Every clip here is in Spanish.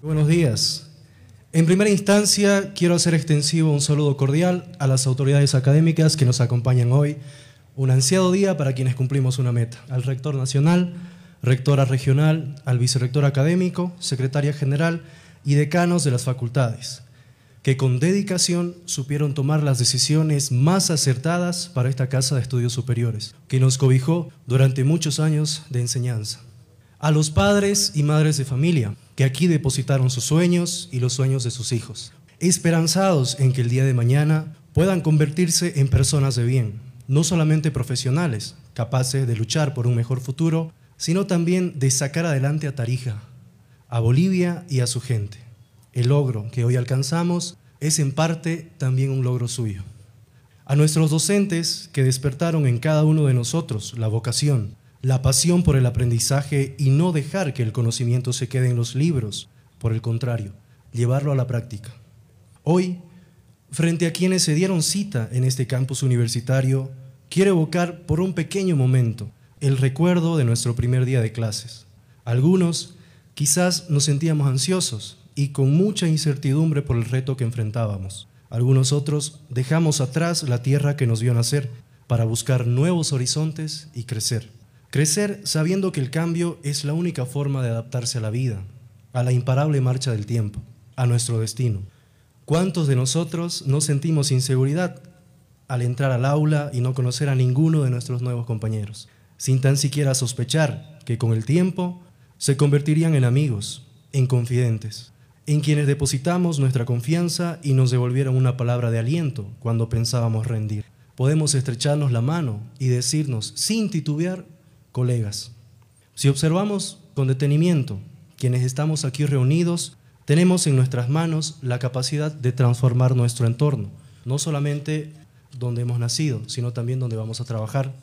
Buenos días. En primera instancia, quiero hacer extensivo un saludo cordial a las autoridades académicas que nos acompañan hoy. Un ansiado día para quienes cumplimos una meta. Al rector nacional, rectora regional, al vicerrector académico, secretaria general y decanos de las facultades, que con dedicación supieron tomar las decisiones más acertadas para esta Casa de Estudios Superiores, que nos cobijó durante muchos años de enseñanza. A los padres y madres de familia, que aquí depositaron sus sueños y los sueños de sus hijos, esperanzados en que el día de mañana puedan convertirse en personas de bien, no solamente profesionales, capaces de luchar por un mejor futuro, sino también de sacar adelante a Tarija, a Bolivia y a su gente. El logro que hoy alcanzamos es en parte también un logro suyo. A nuestros docentes que despertaron en cada uno de nosotros la vocación la pasión por el aprendizaje y no dejar que el conocimiento se quede en los libros, por el contrario, llevarlo a la práctica. Hoy, frente a quienes se dieron cita en este campus universitario, quiero evocar por un pequeño momento el recuerdo de nuestro primer día de clases. Algunos quizás nos sentíamos ansiosos y con mucha incertidumbre por el reto que enfrentábamos. Algunos otros dejamos atrás la tierra que nos vio nacer para buscar nuevos horizontes y crecer. Crecer sabiendo que el cambio es la única forma de adaptarse a la vida, a la imparable marcha del tiempo, a nuestro destino. ¿Cuántos de nosotros no sentimos inseguridad al entrar al aula y no conocer a ninguno de nuestros nuevos compañeros, sin tan siquiera sospechar que con el tiempo se convertirían en amigos, en confidentes, en quienes depositamos nuestra confianza y nos devolvieron una palabra de aliento cuando pensábamos rendir? Podemos estrecharnos la mano y decirnos sin titubear colegas. Si observamos con detenimiento quienes estamos aquí reunidos, tenemos en nuestras manos la capacidad de transformar nuestro entorno, no solamente donde hemos nacido, sino también donde vamos a trabajar,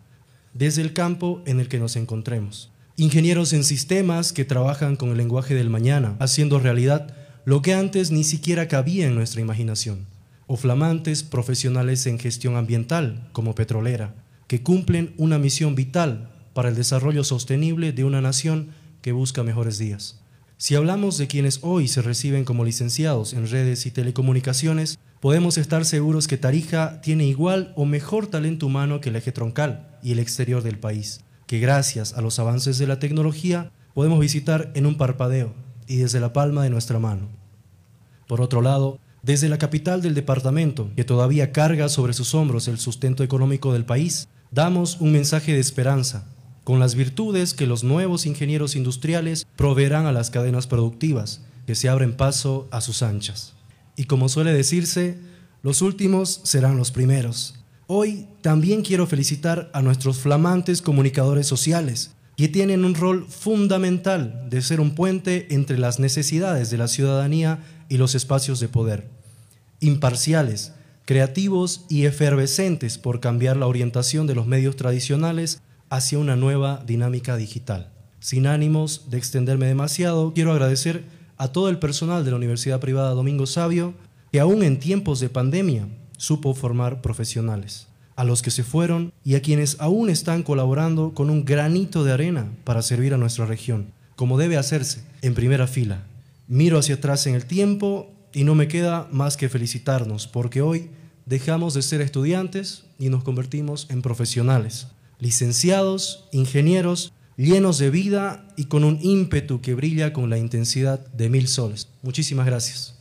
desde el campo en el que nos encontremos. Ingenieros en sistemas que trabajan con el lenguaje del mañana, haciendo realidad lo que antes ni siquiera cabía en nuestra imaginación, o flamantes profesionales en gestión ambiental, como petrolera, que cumplen una misión vital para el desarrollo sostenible de una nación que busca mejores días. Si hablamos de quienes hoy se reciben como licenciados en redes y telecomunicaciones, podemos estar seguros que Tarija tiene igual o mejor talento humano que el eje troncal y el exterior del país, que gracias a los avances de la tecnología podemos visitar en un parpadeo y desde la palma de nuestra mano. Por otro lado, desde la capital del departamento, que todavía carga sobre sus hombros el sustento económico del país, damos un mensaje de esperanza con las virtudes que los nuevos ingenieros industriales proveerán a las cadenas productivas, que se abren paso a sus anchas. Y como suele decirse, los últimos serán los primeros. Hoy también quiero felicitar a nuestros flamantes comunicadores sociales, que tienen un rol fundamental de ser un puente entre las necesidades de la ciudadanía y los espacios de poder. Imparciales, creativos y efervescentes por cambiar la orientación de los medios tradicionales hacia una nueva dinámica digital. Sin ánimos de extenderme demasiado, quiero agradecer a todo el personal de la Universidad Privada Domingo Sabio que aún en tiempos de pandemia supo formar profesionales, a los que se fueron y a quienes aún están colaborando con un granito de arena para servir a nuestra región, como debe hacerse, en primera fila. Miro hacia atrás en el tiempo y no me queda más que felicitarnos, porque hoy dejamos de ser estudiantes y nos convertimos en profesionales licenciados, ingenieros, llenos de vida y con un ímpetu que brilla con la intensidad de mil soles. Muchísimas gracias.